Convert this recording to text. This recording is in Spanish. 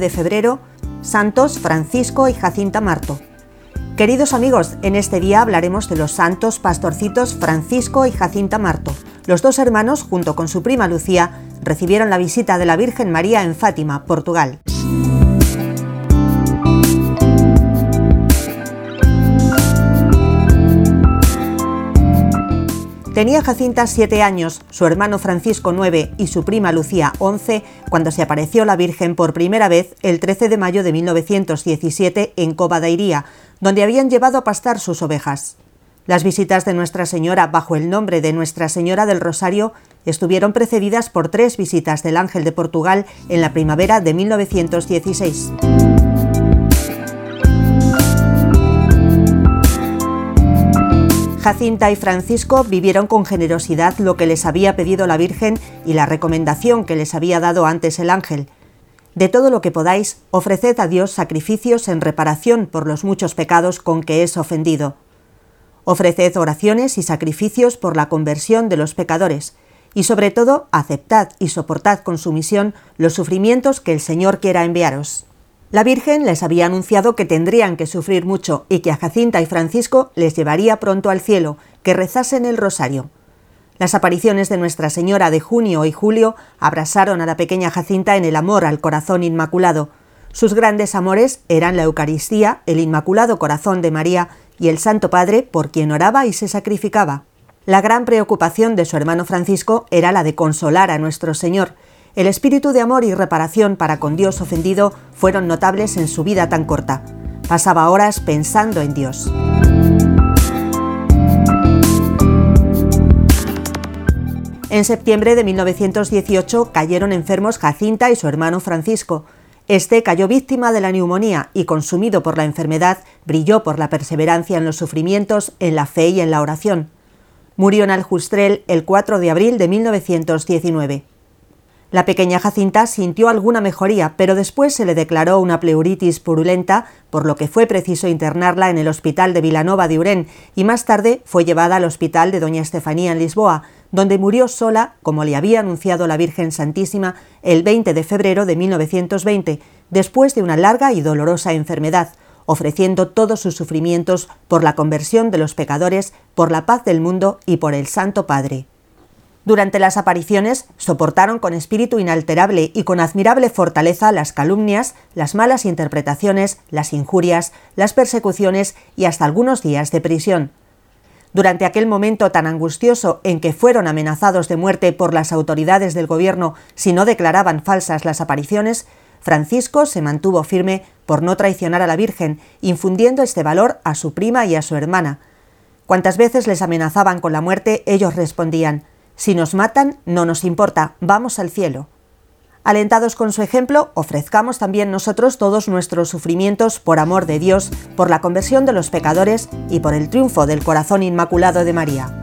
de febrero, Santos Francisco y Jacinta Marto. Queridos amigos, en este día hablaremos de los santos pastorcitos Francisco y Jacinta Marto. Los dos hermanos, junto con su prima Lucía, recibieron la visita de la Virgen María en Fátima, Portugal. Tenía Jacinta siete años, su hermano Francisco nueve y su prima Lucía once cuando se apareció la Virgen por primera vez el 13 de mayo de 1917 en Cobadairía, donde habían llevado a pastar sus ovejas. Las visitas de Nuestra Señora bajo el nombre de Nuestra Señora del Rosario estuvieron precedidas por tres visitas del Ángel de Portugal en la primavera de 1916. Jacinta y Francisco vivieron con generosidad lo que les había pedido la Virgen y la recomendación que les había dado antes el ángel. De todo lo que podáis, ofreced a Dios sacrificios en reparación por los muchos pecados con que es ofendido. Ofreced oraciones y sacrificios por la conversión de los pecadores, y sobre todo aceptad y soportad con sumisión los sufrimientos que el Señor quiera enviaros. La Virgen les había anunciado que tendrían que sufrir mucho y que a Jacinta y Francisco les llevaría pronto al cielo, que rezasen el rosario. Las apariciones de Nuestra Señora de junio y julio abrasaron a la pequeña Jacinta en el amor al corazón inmaculado. Sus grandes amores eran la Eucaristía, el Inmaculado Corazón de María y el Santo Padre por quien oraba y se sacrificaba. La gran preocupación de su hermano Francisco era la de consolar a nuestro Señor, el espíritu de amor y reparación para con Dios ofendido fueron notables en su vida tan corta. Pasaba horas pensando en Dios. En septiembre de 1918 cayeron enfermos Jacinta y su hermano Francisco. Este cayó víctima de la neumonía y, consumido por la enfermedad, brilló por la perseverancia en los sufrimientos, en la fe y en la oración. Murió en Aljustrel el 4 de abril de 1919. La pequeña Jacinta sintió alguna mejoría, pero después se le declaró una pleuritis purulenta, por lo que fue preciso internarla en el hospital de Vilanova de Urén y más tarde fue llevada al hospital de Doña Estefanía en Lisboa, donde murió sola, como le había anunciado la Virgen Santísima, el 20 de febrero de 1920, después de una larga y dolorosa enfermedad, ofreciendo todos sus sufrimientos por la conversión de los pecadores, por la paz del mundo y por el Santo Padre. Durante las apariciones soportaron con espíritu inalterable y con admirable fortaleza las calumnias, las malas interpretaciones, las injurias, las persecuciones y hasta algunos días de prisión. Durante aquel momento tan angustioso en que fueron amenazados de muerte por las autoridades del gobierno si no declaraban falsas las apariciones, Francisco se mantuvo firme por no traicionar a la Virgen, infundiendo este valor a su prima y a su hermana. Cuantas veces les amenazaban con la muerte, ellos respondían si nos matan, no nos importa, vamos al cielo. Alentados con su ejemplo, ofrezcamos también nosotros todos nuestros sufrimientos por amor de Dios, por la conversión de los pecadores y por el triunfo del corazón inmaculado de María.